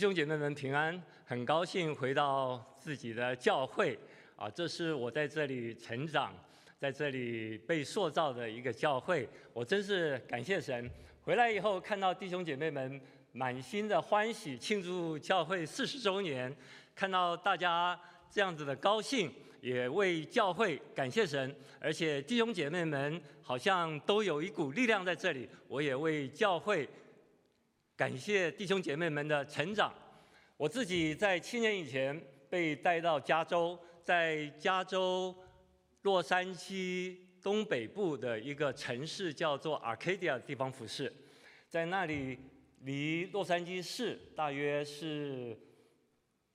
兄姐妹们平安，很高兴回到自己的教会啊！这是我在这里成长，在这里被塑造的一个教会，我真是感谢神。回来以后看到弟兄姐妹们满心的欢喜，庆祝教会四十周年，看到大家这样子的高兴，也为教会感谢神。而且弟兄姐妹们好像都有一股力量在这里，我也为教会。感谢弟兄姐妹们的成长。我自己在七年以前被带到加州，在加州洛杉矶东北部的一个城市叫做 Arcadia 地方服饰，在那里离洛杉矶市大约是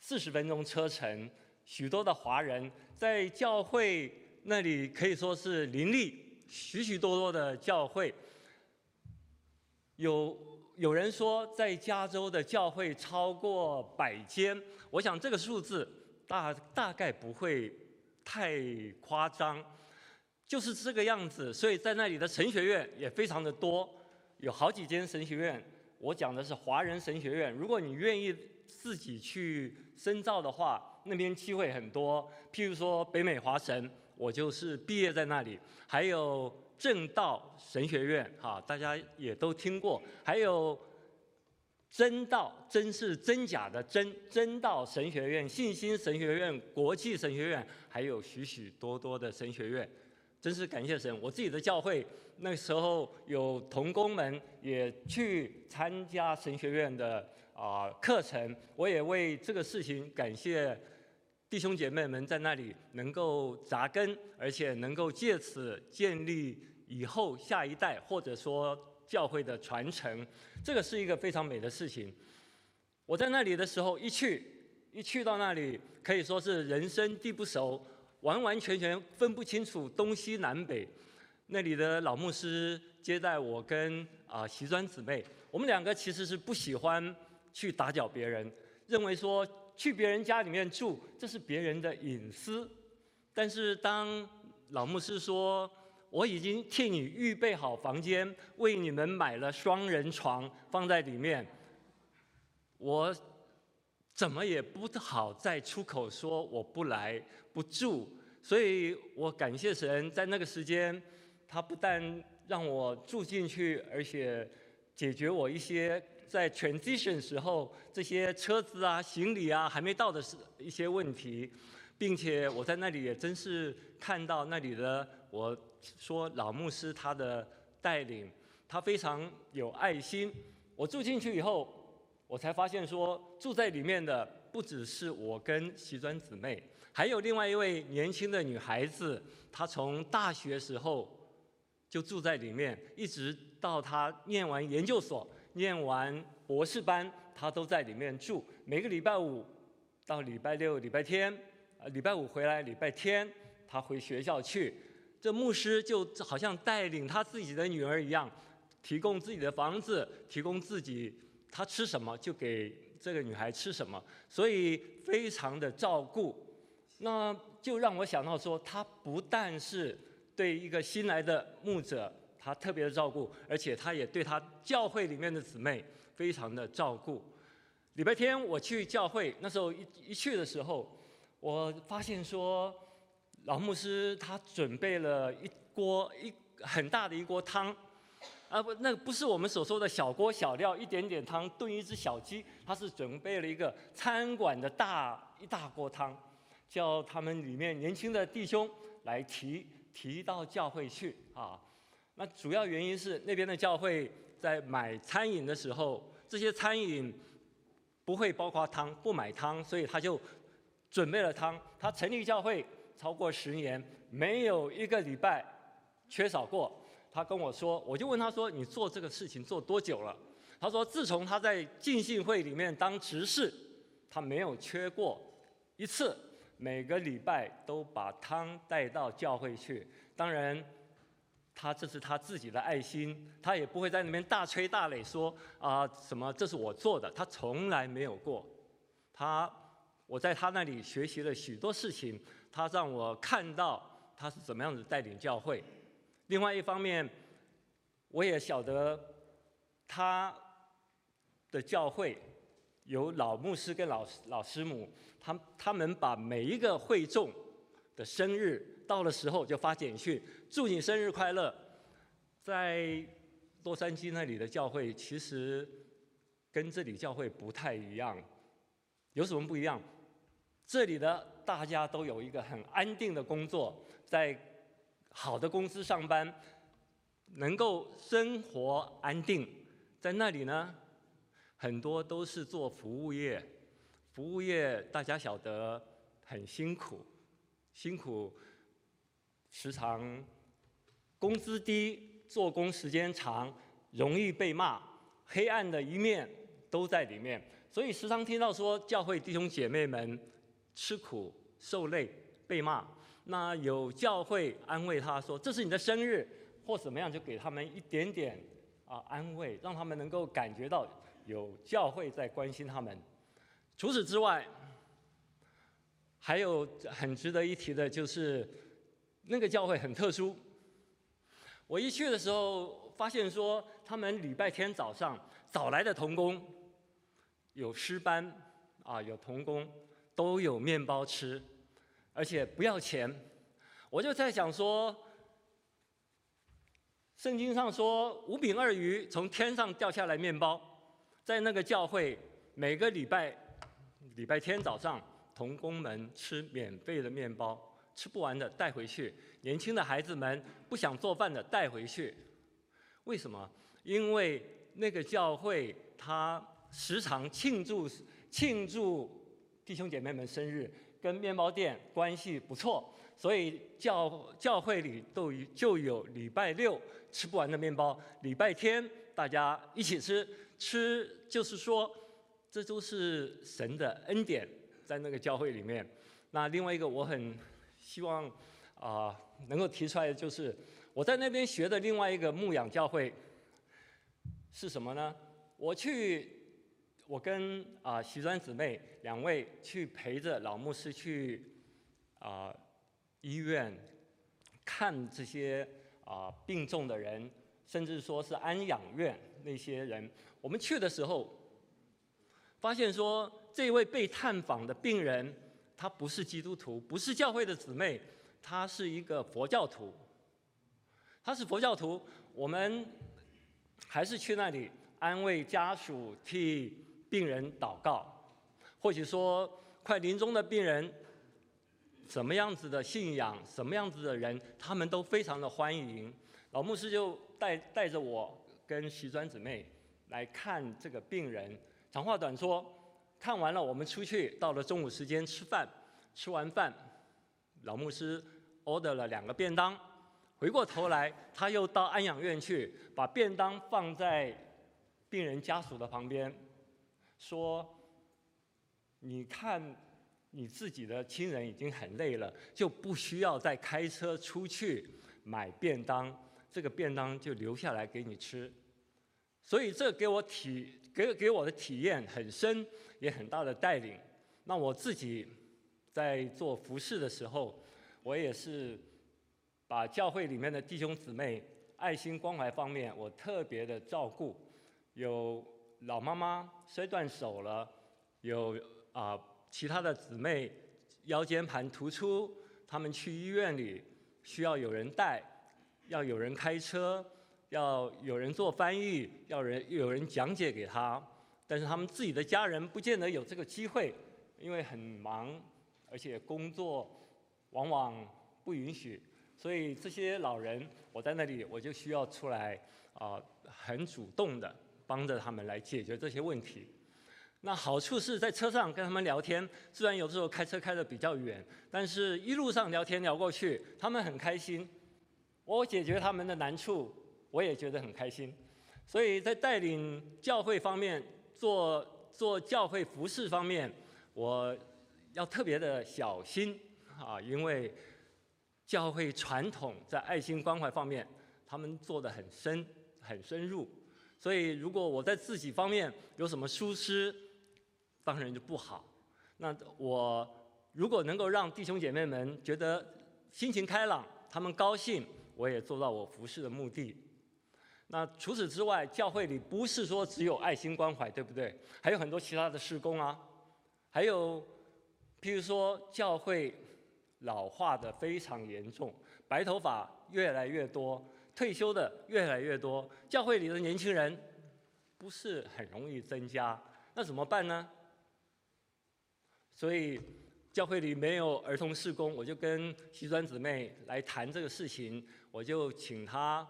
四十分钟车程。许多的华人在教会那里可以说是林立，许许多多的教会有。有人说，在加州的教会超过百间，我想这个数字大大概不会太夸张，就是这个样子。所以在那里的神学院也非常的多，有好几间神学院。我讲的是华人神学院，如果你愿意自己去深造的话，那边机会很多。譬如说北美华神，我就是毕业在那里，还有。正道神学院，哈，大家也都听过。还有真道，真是真假的真，真道神学院、信心神学院、国际神学院，还有许许多多的神学院，真是感谢神。我自己的教会那时候有童工们也去参加神学院的啊课程，我也为这个事情感谢。弟兄姐妹们在那里能够扎根，而且能够借此建立以后下一代，或者说教会的传承，这个是一个非常美的事情。我在那里的时候，一去一去到那里，可以说是人生地不熟，完完全全分不清楚东西南北。那里的老牧师接待我跟啊席专姊妹，我们两个其实是不喜欢去打搅别人，认为说。去别人家里面住，这是别人的隐私。但是当老牧师说：“我已经替你预备好房间，为你们买了双人床放在里面。”我怎么也不好再出口说我不来不住。所以我感谢神，在那个时间，他不但让我住进去，而且解决我一些。在 transition 时候，这些车子啊、行李啊还没到的是一些问题，并且我在那里也真是看到那里的，我说老牧师他的带领，他非常有爱心。我住进去以后，我才发现说住在里面的不只是我跟席专姊妹，还有另外一位年轻的女孩子，她从大学时候就住在里面，一直到她念完研究所。念完博士班，她都在里面住。每个礼拜五到礼拜六、礼拜天，呃，礼拜五回来，礼拜天她回学校去。这牧师就好像带领他自己的女儿一样，提供自己的房子，提供自己他吃什么就给这个女孩吃什么，所以非常的照顾。那就让我想到说，他不但是对一个新来的牧者。他特别的照顾，而且他也对他教会里面的姊妹非常的照顾。礼拜天我去教会，那时候一一去的时候，我发现说，老牧师他准备了一锅一很大的一锅汤，啊不，那不是我们所说的小锅小料，一点点汤炖一只小鸡，他是准备了一个餐馆的大一大锅汤，叫他们里面年轻的弟兄来提提到教会去啊。那主要原因是那边的教会在买餐饮的时候，这些餐饮不会包括汤，不买汤，所以他就准备了汤。他成立教会超过十年，没有一个礼拜缺少过。他跟我说，我就问他说：“你做这个事情做多久了？”他说：“自从他在浸信会里面当执事，他没有缺过一次，每个礼拜都把汤带到教会去。当然。”他这是他自己的爱心，他也不会在那边大吹大擂说啊什么这是我做的，他从来没有过。他我在他那里学习了许多事情，他让我看到他是怎么样子带领教会。另外一方面，我也晓得他的教会有老牧师跟老老师母，他他们把每一个会众的生日到了时候就发简讯，祝你生日快乐。在洛杉矶那里的教会其实跟这里教会不太一样，有什么不一样？这里的大家都有一个很安定的工作，在好的公司上班，能够生活安定。在那里呢，很多都是做服务业，服务业大家晓得很辛苦，辛苦，时常工资低。做工时间长，容易被骂，黑暗的一面都在里面，所以时常听到说教会弟兄姐妹们吃苦受累被骂，那有教会安慰他说这是你的生日或怎么样，就给他们一点点啊安慰，让他们能够感觉到有教会在关心他们。除此之外，还有很值得一提的就是那个教会很特殊。我一去的时候，发现说他们礼拜天早上早来的童工，有师班啊，有童工都有面包吃，而且不要钱。我就在想说，圣经上说五饼二鱼从天上掉下来面包，在那个教会每个礼拜礼拜天早上，童工们吃免费的面包。吃不完的带回去，年轻的孩子们不想做饭的带回去，为什么？因为那个教会他时常庆祝庆祝弟兄姐妹们生日，跟面包店关系不错，所以教教会里都就有礼拜六吃不完的面包，礼拜天大家一起吃，吃就是说这都是神的恩典在那个教会里面。那另外一个我很。希望啊能够提出来的就是，我在那边学的另外一个牧养教会是什么呢？我去，我跟啊徐专姊妹两位去陪着老牧师去啊医院看这些啊病重的人，甚至说是安养院那些人。我们去的时候，发现说这位被探访的病人。他不是基督徒，不是教会的姊妹，他是一个佛教徒。他是佛教徒，我们还是去那里安慰家属，替病人祷告。或许说，快临终的病人，什么样子的信仰，什么样子的人，他们都非常的欢迎。老牧师就带带着我跟徐专姊妹来看这个病人。长话短说。看完了，我们出去到了中午时间吃饭，吃完饭，老牧师 order 了两个便当，回过头来，他又到安养院去，把便当放在病人家属的旁边，说：“你看你自己的亲人已经很累了，就不需要再开车出去买便当，这个便当就留下来给你吃。”所以这给我体给给我的体验很深。也很大的带领。那我自己在做服饰的时候，我也是把教会里面的弟兄姊妹爱心关怀方面，我特别的照顾。有老妈妈摔断手了，有啊其他的姊妹腰间盘突出，他们去医院里需要有人带，要有人开车，要有人做翻译，要人有人讲解给他。但是他们自己的家人不见得有这个机会，因为很忙，而且工作往往不允许，所以这些老人，我在那里我就需要出来啊，很主动的帮着他们来解决这些问题。那好处是在车上跟他们聊天，虽然有时候开车开的比较远，但是一路上聊天聊过去，他们很开心，我解决他们的难处，我也觉得很开心。所以在带领教会方面。做做教会服饰方面，我要特别的小心啊，因为教会传统在爱心关怀方面，他们做的很深很深入，所以如果我在自己方面有什么疏失，当然就不好。那我如果能够让弟兄姐妹们觉得心情开朗，他们高兴，我也做到我服侍的目的。那除此之外，教会里不是说只有爱心关怀，对不对？还有很多其他的事工啊，还有，譬如说教会老化的非常严重，白头发越来越多，退休的越来越多，教会里的年轻人不是很容易增加，那怎么办呢？所以教会里没有儿童事工，我就跟西专姊妹来谈这个事情，我就请她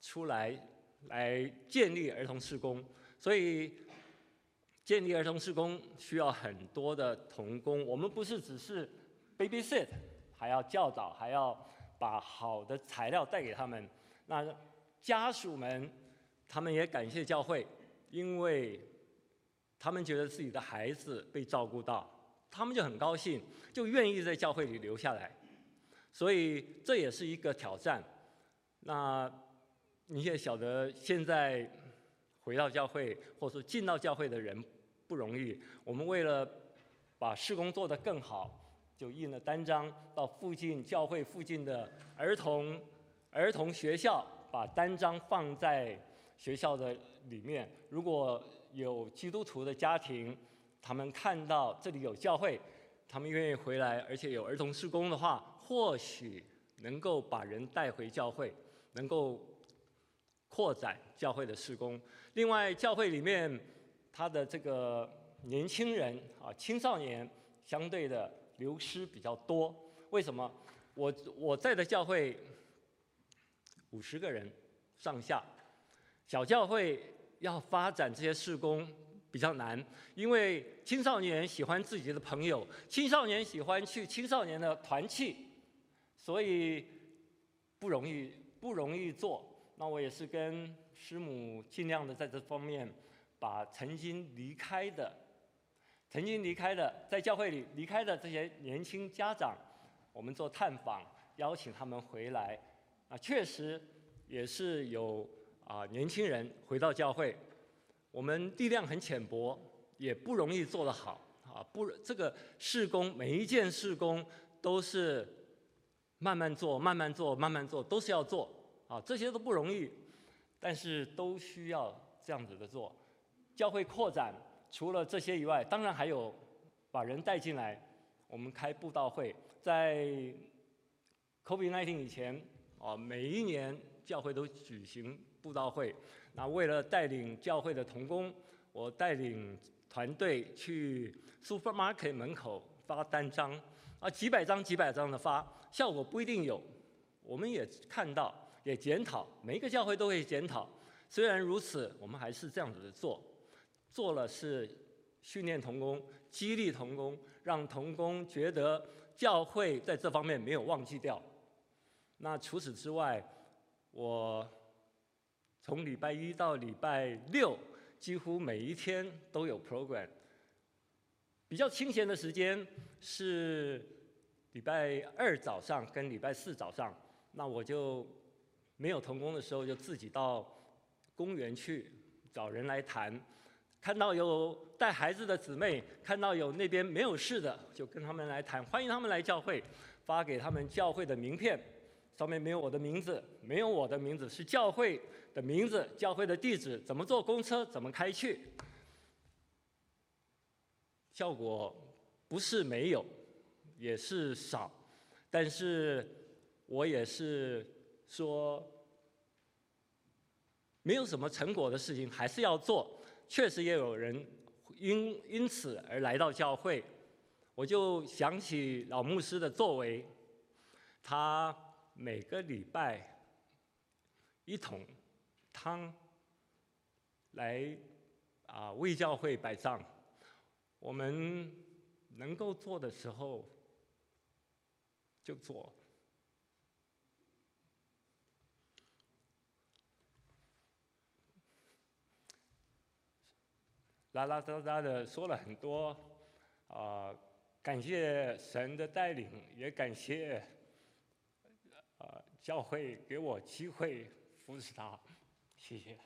出来。来建立儿童事工，所以建立儿童事工需要很多的童工。我们不是只是 babysit，还要教导，还要把好的材料带给他们。那家属们，他们也感谢教会，因为他们觉得自己的孩子被照顾到，他们就很高兴，就愿意在教会里留下来。所以这也是一个挑战。那。你也晓得，现在回到教会，或者说进到教会的人不容易。我们为了把施工做得更好，就印了单张到附近教会附近的儿童儿童学校，把单张放在学校的里面。如果有基督徒的家庭，他们看到这里有教会，他们愿意回来，而且有儿童施工的话，或许能够把人带回教会，能够。扩展教会的施工。另外，教会里面他的这个年轻人啊，青少年相对的流失比较多。为什么？我我在的教会五十个人上下，小教会要发展这些事工比较难，因为青少年喜欢自己的朋友，青少年喜欢去青少年的团契，所以不容易不容易做。那我也是跟师母尽量的在这方面，把曾经离开的、曾经离开的在教会里离开的这些年轻家长，我们做探访，邀请他们回来。啊，确实也是有啊年轻人回到教会。我们力量很浅薄，也不容易做得好啊。不，这个事工每一件事工都是慢慢做、慢慢做、慢慢做，都是要做。啊，这些都不容易，但是都需要这样子的做。教会扩展，除了这些以外，当然还有把人带进来。我们开布道会，在 COVID-19 以前，啊，每一年教会都举行布道会。那为了带领教会的童工，我带领团队去 supermarket 门口发单张，啊，几百张、几百张的发，效果不一定有。我们也看到。也检讨，每一个教会都会检讨。虽然如此，我们还是这样子的做，做了是训练童工、激励童工，让童工觉得教会在这方面没有忘记掉。那除此之外，我从礼拜一到礼拜六，几乎每一天都有 program。比较清闲的时间是礼拜二早上跟礼拜四早上，那我就。没有童工的时候，就自己到公园去找人来谈。看到有带孩子的姊妹，看到有那边没有事的，就跟他们来谈，欢迎他们来教会，发给他们教会的名片，上面没有我的名字，没有我的名字，是教会的名字、教会的地址，怎么坐公车，怎么开去。效果不是没有，也是少，但是我也是。说没有什么成果的事情还是要做，确实也有人因因此而来到教会。我就想起老牧师的作为，他每个礼拜一桶汤来啊为教会摆账，我们能够做的时候就做。啦啦哒哒的说了很多，啊，感谢神的带领，也感谢教会给我机会扶持他，谢谢。